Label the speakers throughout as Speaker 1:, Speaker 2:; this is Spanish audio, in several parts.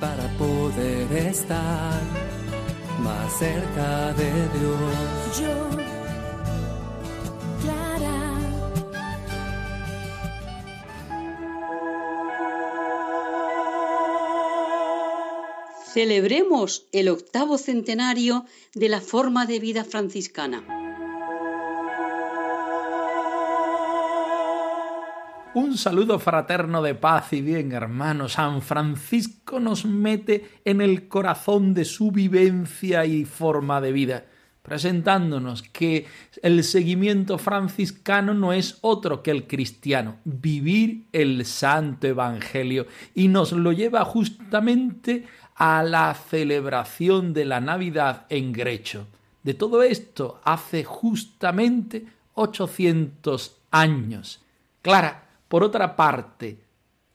Speaker 1: Para poder estar más cerca de Dios.
Speaker 2: Yo, Clara.
Speaker 3: Celebremos el octavo centenario de la forma de vida franciscana.
Speaker 4: Un saludo fraterno de paz y bien, hermanos. San Francisco nos mete en el corazón de su vivencia y forma de vida, presentándonos que el seguimiento franciscano no es otro que el cristiano, vivir el santo evangelio, y nos lo lleva justamente a la celebración de la Navidad en Grecho. De todo esto hace justamente 800 años. Clara, por otra parte,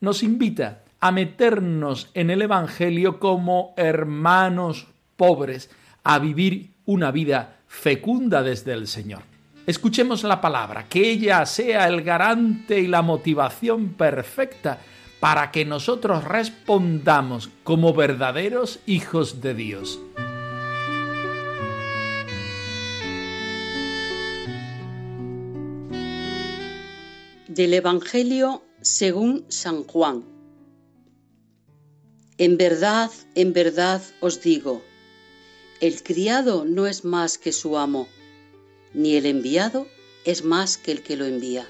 Speaker 4: nos invita a meternos en el Evangelio como hermanos pobres, a vivir una vida fecunda desde el Señor. Escuchemos la palabra, que ella sea el garante y la motivación perfecta para que nosotros respondamos como verdaderos hijos de Dios.
Speaker 3: Del Evangelio según San Juan. En verdad, en verdad os digo, el criado no es más que su amo, ni el enviado es más que el que lo envía.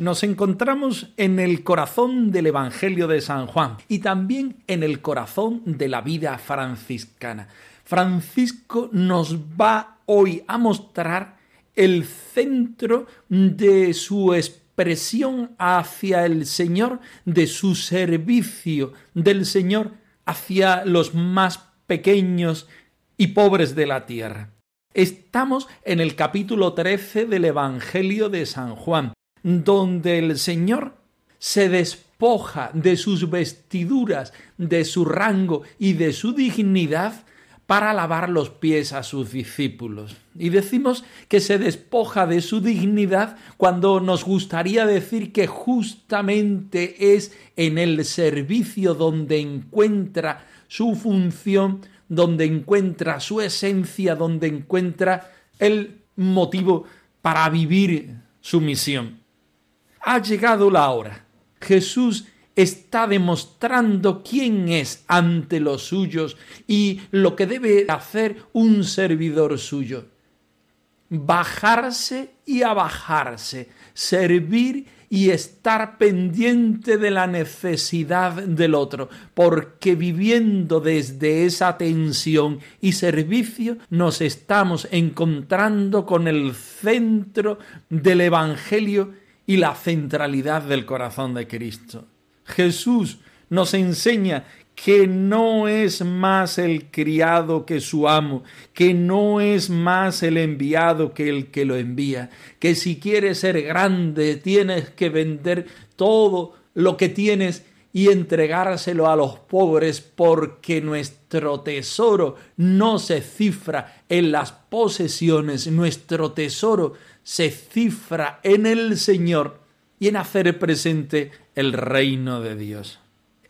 Speaker 4: nos encontramos en el corazón del Evangelio de San Juan y también en el corazón de la vida franciscana. Francisco nos va hoy a mostrar el centro de su expresión hacia el Señor, de su servicio del Señor hacia los más pequeños y pobres de la tierra. Estamos en el capítulo 13 del Evangelio de San Juan donde el Señor se despoja de sus vestiduras, de su rango y de su dignidad para lavar los pies a sus discípulos. Y decimos que se despoja de su dignidad cuando nos gustaría decir que justamente es en el servicio donde encuentra su función, donde encuentra su esencia, donde encuentra el motivo para vivir su misión ha llegado la hora. Jesús está demostrando quién es ante los suyos y lo que debe hacer un servidor suyo. Bajarse y abajarse, servir y estar pendiente de la necesidad del otro, porque viviendo desde esa tensión y servicio nos estamos encontrando con el centro del Evangelio y la centralidad del corazón de Cristo. Jesús nos enseña que no es más el criado que su amo, que no es más el enviado que el que lo envía, que si quieres ser grande tienes que vender todo lo que tienes y entregárselo a los pobres porque nuestro tesoro no se cifra en las posesiones, nuestro tesoro se cifra en el Señor y en hacer presente el reino de Dios.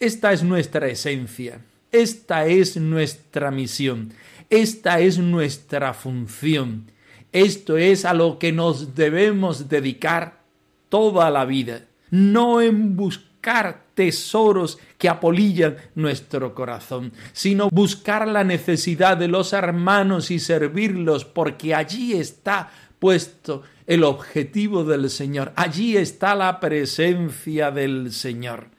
Speaker 4: Esta es nuestra esencia, esta es nuestra misión, esta es nuestra función, esto es a lo que nos debemos dedicar toda la vida, no en buscar tesoros que apolillan nuestro corazón, sino buscar la necesidad de los hermanos y servirlos, porque allí está puesto el objetivo del Señor. Allí está la presencia del Señor.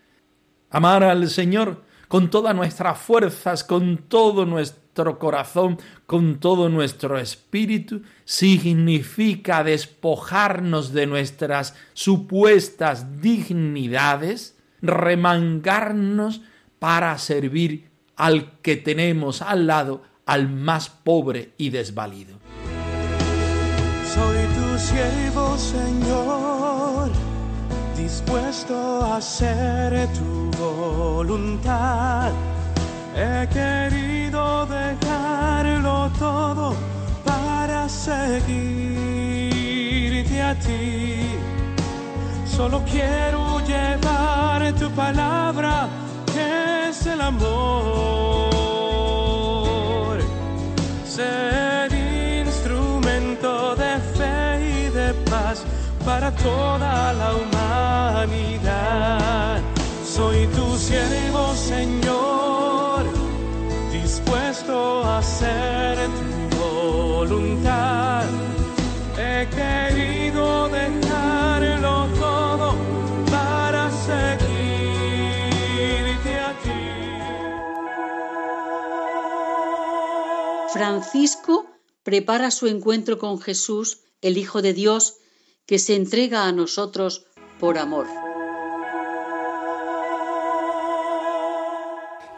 Speaker 4: Amar al Señor con todas nuestras fuerzas, con todo nuestro corazón, con todo nuestro espíritu, significa despojarnos de nuestras supuestas dignidades, remangarnos para servir al que tenemos al lado, al más pobre y desvalido.
Speaker 2: Soy tu siervo, Señor, dispuesto a hacer tu voluntad. He querido dejarlo todo para seguirte a ti. Solo quiero llevar tu palabra, que es el amor. Para toda la humanidad. Soy tu siervo, Señor, dispuesto a hacer tu voluntad. He querido dejarlo todo para seguirte a ti.
Speaker 3: Francisco prepara su encuentro con Jesús, el Hijo de Dios, que se entrega a nosotros por amor.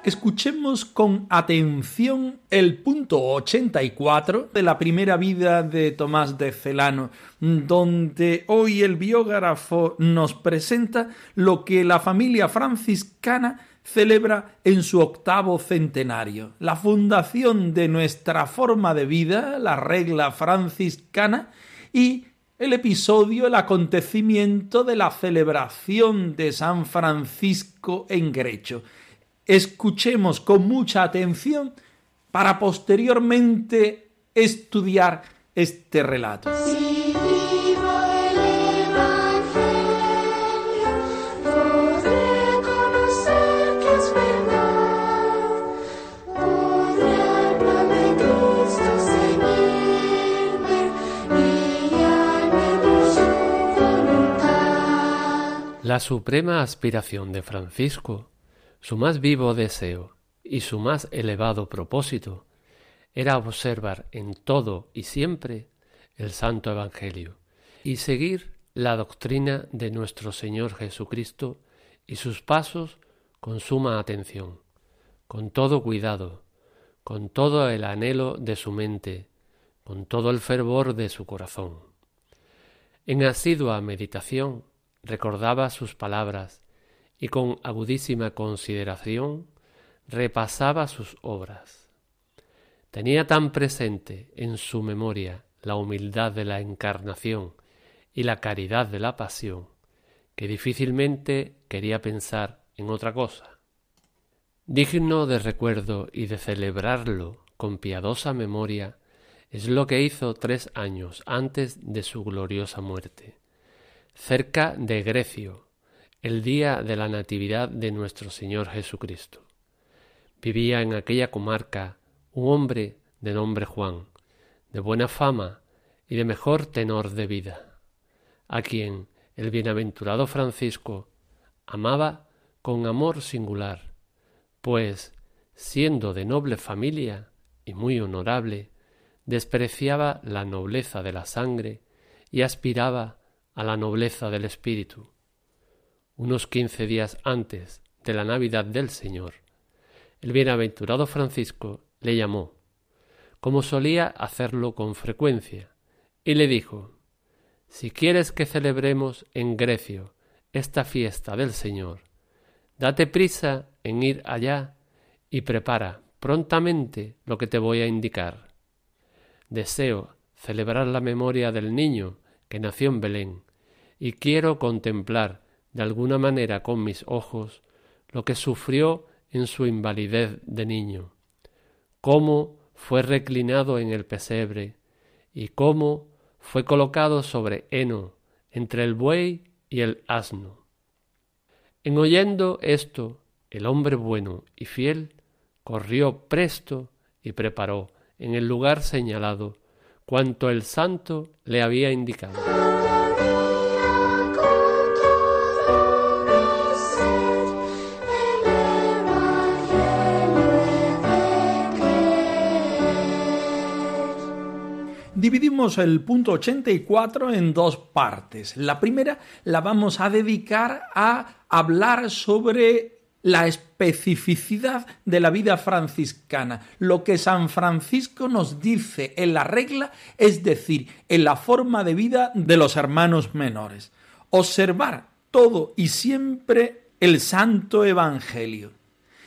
Speaker 4: Escuchemos con atención el punto 84 de la primera vida de Tomás de Celano, donde hoy el biógrafo nos presenta lo que la familia franciscana celebra en su octavo centenario, la fundación de nuestra forma de vida, la regla franciscana, y el episodio, el acontecimiento de la celebración de San Francisco en Grecho escuchemos con mucha atención para posteriormente estudiar este relato.
Speaker 5: La suprema aspiración de Francisco, su más vivo deseo y su más elevado propósito era observar en todo y siempre el Santo Evangelio y seguir la doctrina de nuestro Señor Jesucristo y sus pasos con suma atención, con todo cuidado, con todo el anhelo de su mente, con todo el fervor de su corazón. En asidua meditación recordaba sus palabras y con agudísima consideración repasaba sus obras. Tenía tan presente en su memoria la humildad de la encarnación y la caridad de la pasión, que difícilmente quería pensar en otra cosa. Digno de recuerdo y de celebrarlo con piadosa memoria es lo que hizo tres años antes de su gloriosa muerte, cerca de Grecio, el día de la Natividad de nuestro Señor Jesucristo. Vivía en aquella comarca un hombre de nombre Juan, de buena fama y de mejor tenor de vida, a quien el bienaventurado Francisco amaba con amor singular, pues, siendo de noble familia y muy honorable, despreciaba la nobleza de la sangre y aspiraba a la nobleza del espíritu. Unos quince días antes de la Navidad del Señor, el bienaventurado Francisco le llamó, como solía hacerlo con frecuencia, y le dijo Si quieres que celebremos en Grecio esta fiesta del Señor, date prisa en ir allá y prepara prontamente lo que te voy a indicar. Deseo celebrar la memoria del niño que nació en Belén, y quiero contemplar de alguna manera con mis ojos lo que sufrió en su invalidez de niño, cómo fue reclinado en el pesebre y cómo fue colocado sobre heno entre el buey y el asno. En oyendo esto, el hombre bueno y fiel corrió presto y preparó en el lugar señalado cuanto el santo le había indicado.
Speaker 4: Dividimos el punto 84 en dos partes. La primera la vamos a dedicar a hablar sobre la especificidad de la vida franciscana, lo que San Francisco nos dice en la regla, es decir, en la forma de vida de los hermanos menores. Observar todo y siempre el Santo Evangelio.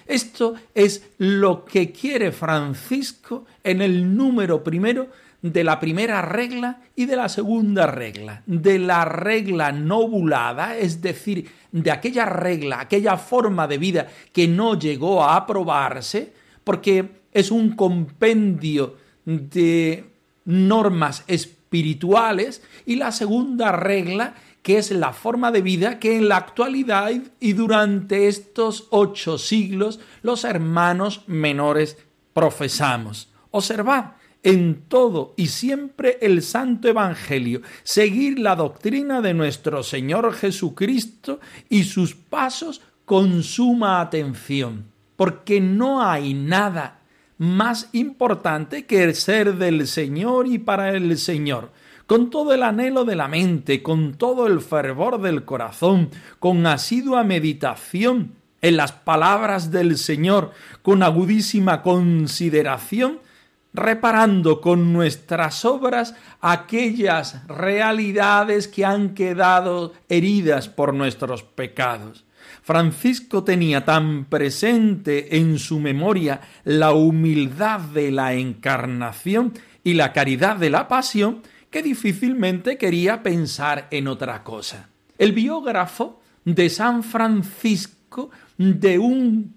Speaker 4: Esto es lo que quiere Francisco en el número primero de la primera regla y de la segunda regla. De la regla novulada, es decir, de aquella regla, aquella forma de vida que no llegó a aprobarse, porque es un compendio de normas espirituales, y la segunda regla que es la forma de vida que en la actualidad y durante estos ocho siglos los hermanos menores profesamos. Observad en todo y siempre el Santo Evangelio, seguir la doctrina de nuestro Señor Jesucristo y sus pasos con suma atención, porque no hay nada más importante que el ser del Señor y para el Señor. Con todo el anhelo de la mente, con todo el fervor del corazón, con asidua meditación en las palabras del Señor, con agudísima consideración, reparando con nuestras obras aquellas realidades que han quedado heridas por nuestros pecados. Francisco tenía tan presente en su memoria la humildad de la encarnación y la caridad de la pasión que difícilmente quería pensar en otra cosa. El biógrafo de San Francisco de un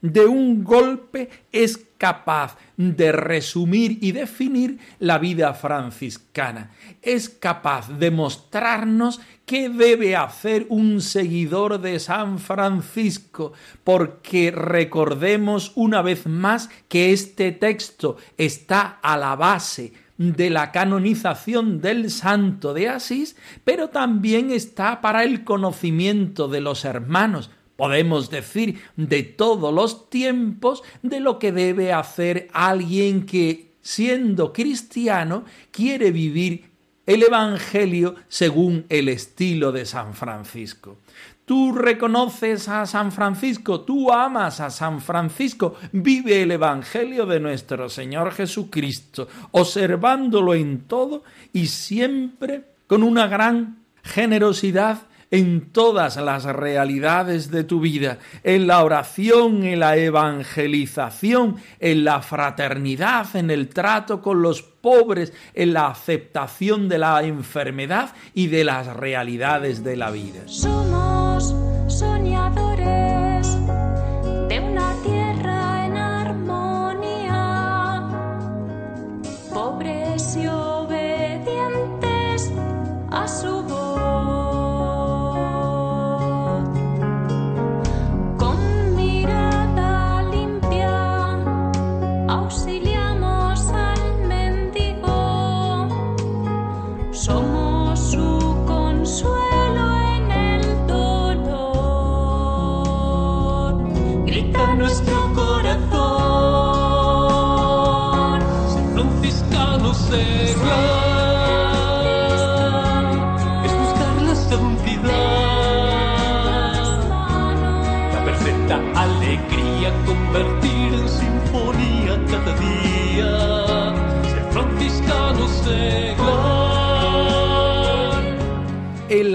Speaker 4: de un golpe es capaz de resumir y definir la vida franciscana. Es capaz de mostrarnos qué debe hacer un seguidor de San Francisco, porque recordemos una vez más que este texto está a la base de la canonización del santo de Asís, pero también está para el conocimiento de los hermanos, podemos decir, de todos los tiempos, de lo que debe hacer alguien que, siendo cristiano, quiere vivir el Evangelio según el estilo de San Francisco. Tú reconoces a San Francisco, tú amas a San Francisco, vive el Evangelio de nuestro Señor Jesucristo, observándolo en todo y siempre con una gran generosidad en todas las realidades de tu vida, en la oración, en la evangelización, en la fraternidad, en el trato con los pobres, en la aceptación de la enfermedad y de las realidades de la vida.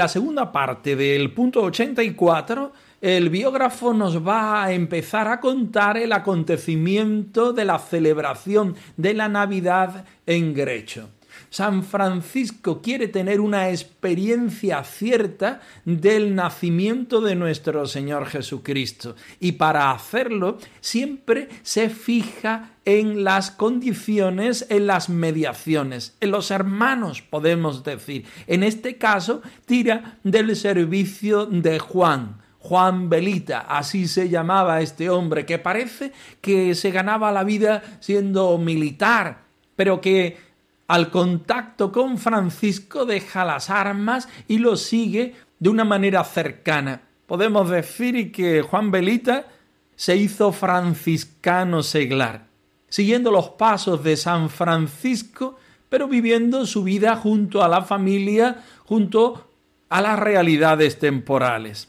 Speaker 2: La
Speaker 4: segunda parte del punto 84, el biógrafo nos va a empezar a contar el acontecimiento de la celebración de la Navidad en Grecho. San Francisco quiere tener una experiencia cierta del nacimiento de nuestro Señor Jesucristo y para hacerlo siempre se fija en las condiciones, en las mediaciones, en los hermanos podemos decir. En este caso tira del servicio de Juan, Juan Belita, así se llamaba este hombre, que parece que se ganaba la vida siendo militar, pero que al contacto con Francisco deja las armas y lo sigue de una manera cercana. Podemos decir que Juan Belita se hizo franciscano seglar, siguiendo los pasos de San Francisco, pero viviendo su vida junto a la familia, junto a las realidades temporales.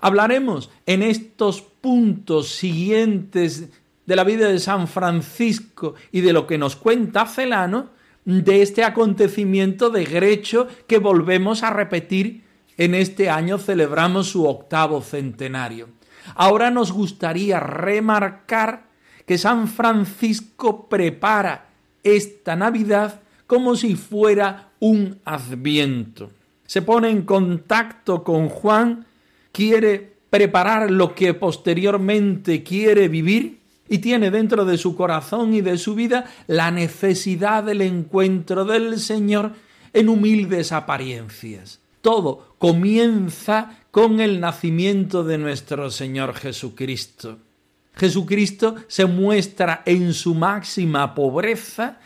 Speaker 4: Hablaremos en estos puntos siguientes de la vida de San Francisco y de lo que nos cuenta Celano, de este acontecimiento de Grecho que volvemos a repetir en este año, celebramos su octavo centenario. Ahora nos gustaría remarcar que San Francisco prepara esta Navidad como si fuera un adviento. Se pone en contacto con Juan, quiere preparar lo que posteriormente quiere vivir y tiene dentro de su corazón y de su vida la necesidad del encuentro del Señor en humildes apariencias. Todo comienza con el nacimiento de nuestro Señor Jesucristo. Jesucristo se muestra en su máxima pobreza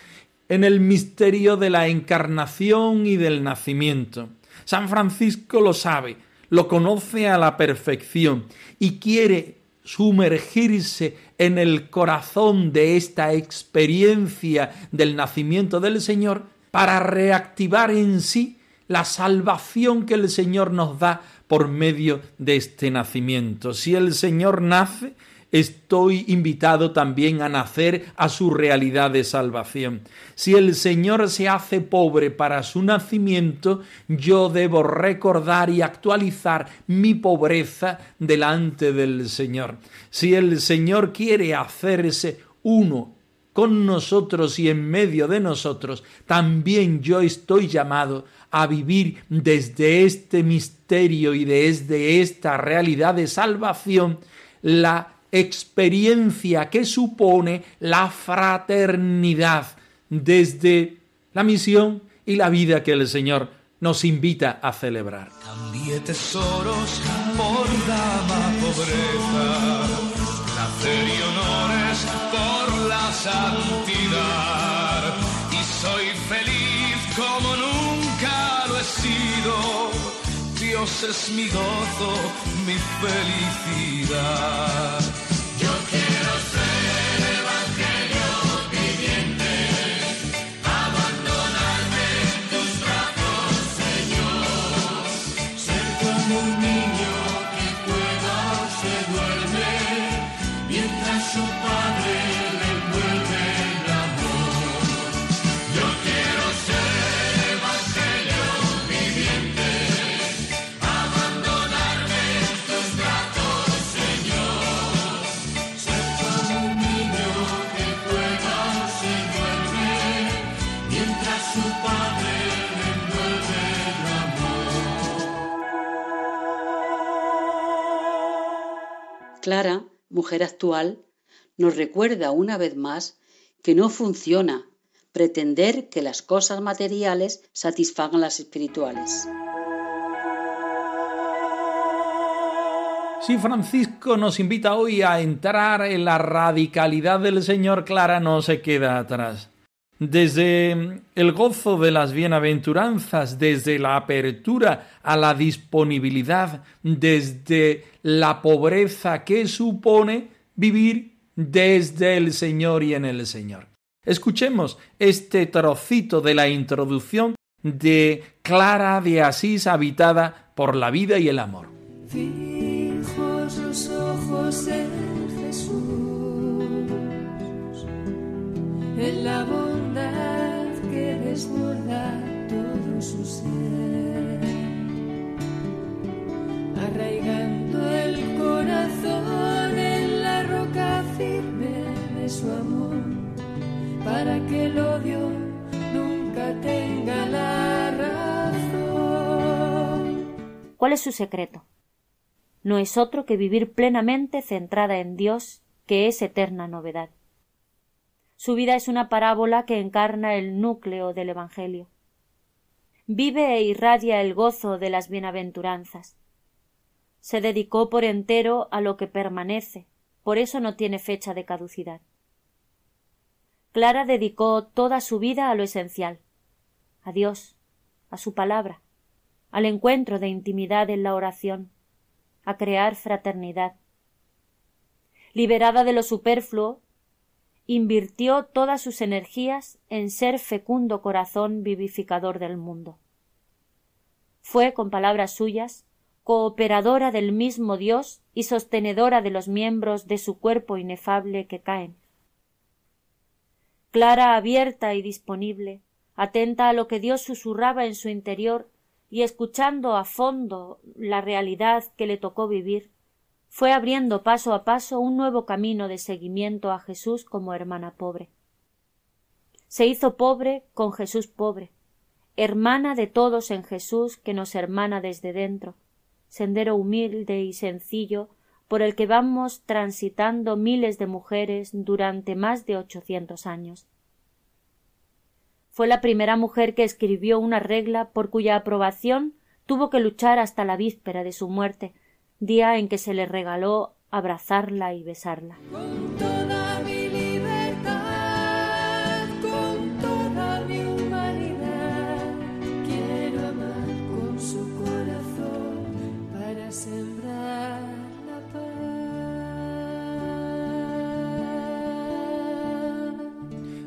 Speaker 4: en el misterio de la encarnación y del nacimiento. San Francisco lo sabe, lo conoce a la perfección y quiere sumergirse en el corazón de esta experiencia del nacimiento del Señor para reactivar en sí la salvación que el Señor nos da por medio de este nacimiento. Si el Señor nace, estoy invitado también a nacer a su realidad de salvación. Si el Señor se hace pobre para su nacimiento, yo debo recordar y actualizar mi pobreza delante del Señor. Si el Señor quiere hacerse uno con nosotros y en medio de nosotros, también yo estoy llamado a vivir desde este misterio y desde esta realidad de salvación la experiencia que supone la fraternidad desde la misión y la vida que el Señor nos invita a celebrar.
Speaker 6: Cambié tesoros por dama pobreza, placer y honores por la santidad. Y soy feliz como nunca lo he sido. Dios es mi gozo, mi felicidad.
Speaker 3: Clara, mujer actual, nos recuerda una vez más que no funciona pretender que las cosas materiales satisfagan las espirituales.
Speaker 4: Si Francisco nos invita hoy a entrar en la radicalidad del Señor, Clara no se queda atrás. Desde el gozo de las bienaventuranzas, desde la apertura a la disponibilidad, desde la pobreza que supone vivir desde el Señor y en el Señor. Escuchemos este trocito de la introducción de Clara de Asís habitada por la vida y el amor.
Speaker 1: Ojos en desborda todo su ser, arraigando el corazón en la roca firme de su amor, para que el odio nunca tenga la razón.
Speaker 7: ¿Cuál es su secreto? No es otro que vivir plenamente centrada en Dios, que es eterna novedad. Su vida es una parábola que encarna el núcleo del Evangelio. Vive e irradia el gozo de las bienaventuranzas. Se dedicó por entero a lo que permanece, por eso no tiene fecha de caducidad. Clara dedicó toda su vida a lo esencial, a Dios, a su palabra, al encuentro de intimidad en la oración, a crear fraternidad. Liberada de lo superfluo, invirtió todas sus energías en ser fecundo corazón vivificador del mundo. Fue, con palabras suyas, cooperadora del mismo Dios y sostenedora de los miembros de su cuerpo inefable que caen. Clara, abierta y disponible, atenta a lo que Dios susurraba en su interior y escuchando a fondo la realidad que le tocó vivir, fue abriendo paso a paso un nuevo camino de seguimiento a Jesús como hermana pobre. Se hizo pobre con Jesús pobre, hermana de todos en Jesús que nos hermana desde dentro, sendero humilde y sencillo por el que vamos transitando miles de mujeres durante más de ochocientos años. Fue la primera mujer que escribió una regla por cuya aprobación tuvo que luchar hasta la víspera de su muerte, día en que se le regaló abrazarla y besarla.
Speaker 1: Con toda mi libertad, con toda mi humanidad, quiero amar con su corazón para sembrar la paz.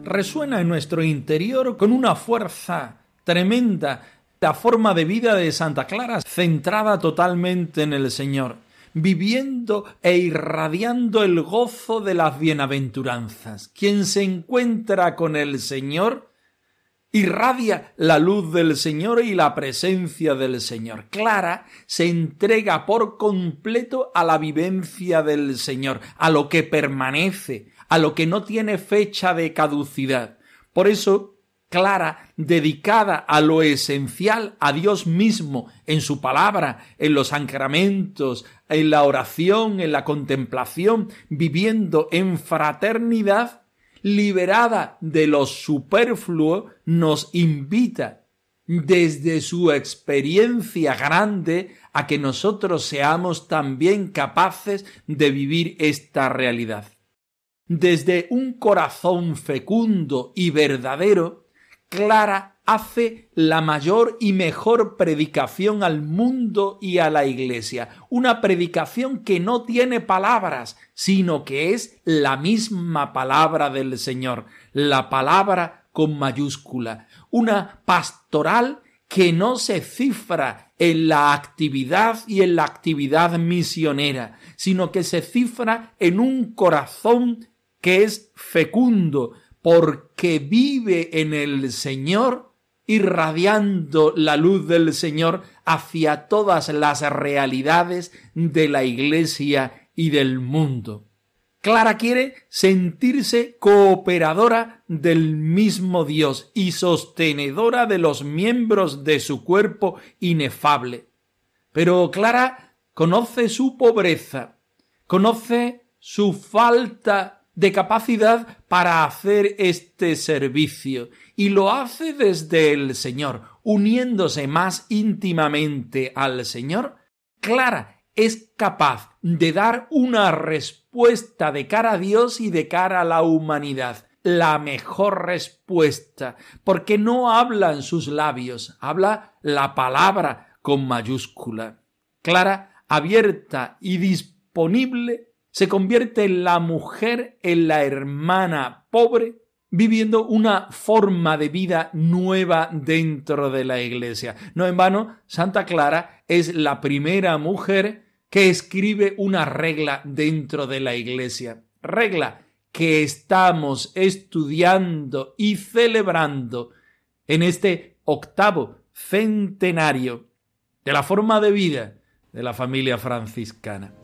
Speaker 4: resuena en nuestro interior con una fuerza tremenda la forma de vida de Santa Clara centrada totalmente en el Señor, viviendo e irradiando el gozo de las bienaventuranzas. Quien se encuentra con el Señor irradia la luz del Señor y la presencia del Señor. Clara se entrega por completo a la vivencia del Señor, a lo que permanece, a lo que no tiene fecha de caducidad. Por eso, Clara, dedicada a lo esencial, a Dios mismo, en su palabra, en los sacramentos, en la oración, en la contemplación, viviendo en fraternidad, liberada de lo superfluo, nos invita desde su experiencia grande a que nosotros seamos también capaces de vivir esta realidad. Desde un corazón fecundo y verdadero, Clara hace la mayor y mejor predicación al mundo y a la Iglesia, una predicación que no tiene palabras, sino que es la misma palabra del Señor, la palabra con mayúscula, una pastoral que no se cifra en la actividad y en la actividad misionera, sino que se cifra en un corazón que es fecundo, porque vive en el Señor, irradiando la luz del Señor hacia todas las realidades de la Iglesia y del mundo. Clara quiere sentirse cooperadora del mismo Dios y sostenedora de los miembros de su cuerpo inefable. Pero Clara conoce su pobreza, conoce su falta de capacidad para hacer este servicio. Y lo hace desde el Señor, uniéndose más íntimamente al Señor, Clara es capaz de dar una respuesta de cara a Dios y de cara a la humanidad, la mejor respuesta, porque no hablan sus labios, habla la palabra con mayúscula. Clara, abierta y disponible se convierte la mujer, en la hermana pobre, viviendo una forma de vida nueva dentro de la iglesia. No en vano, Santa Clara es la primera mujer que escribe una regla dentro de la iglesia. Regla que estamos estudiando y celebrando en este octavo centenario de la forma de vida de la familia franciscana.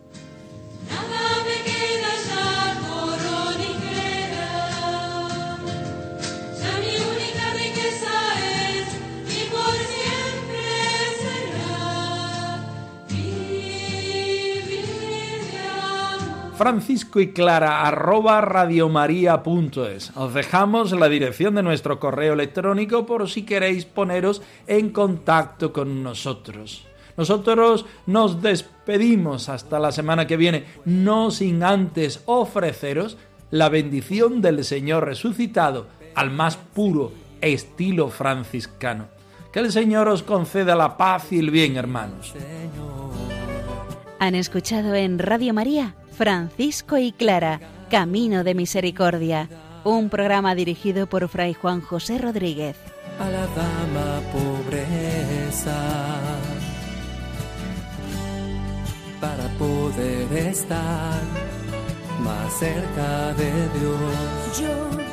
Speaker 4: Francisco y Clara arroba radiomaria.es. Os dejamos la dirección de nuestro correo electrónico por si queréis poneros en contacto con nosotros. Nosotros nos despedimos hasta la semana que viene, no sin antes ofreceros la bendición del Señor resucitado al más puro estilo franciscano. Que el Señor os conceda la paz y el bien, hermanos.
Speaker 8: Han escuchado en Radio María Francisco y Clara, Camino de Misericordia un programa dirigido por Fray Juan José Rodríguez.
Speaker 9: a la dama pobreza para poder estar más cerca de Dios.
Speaker 1: Yo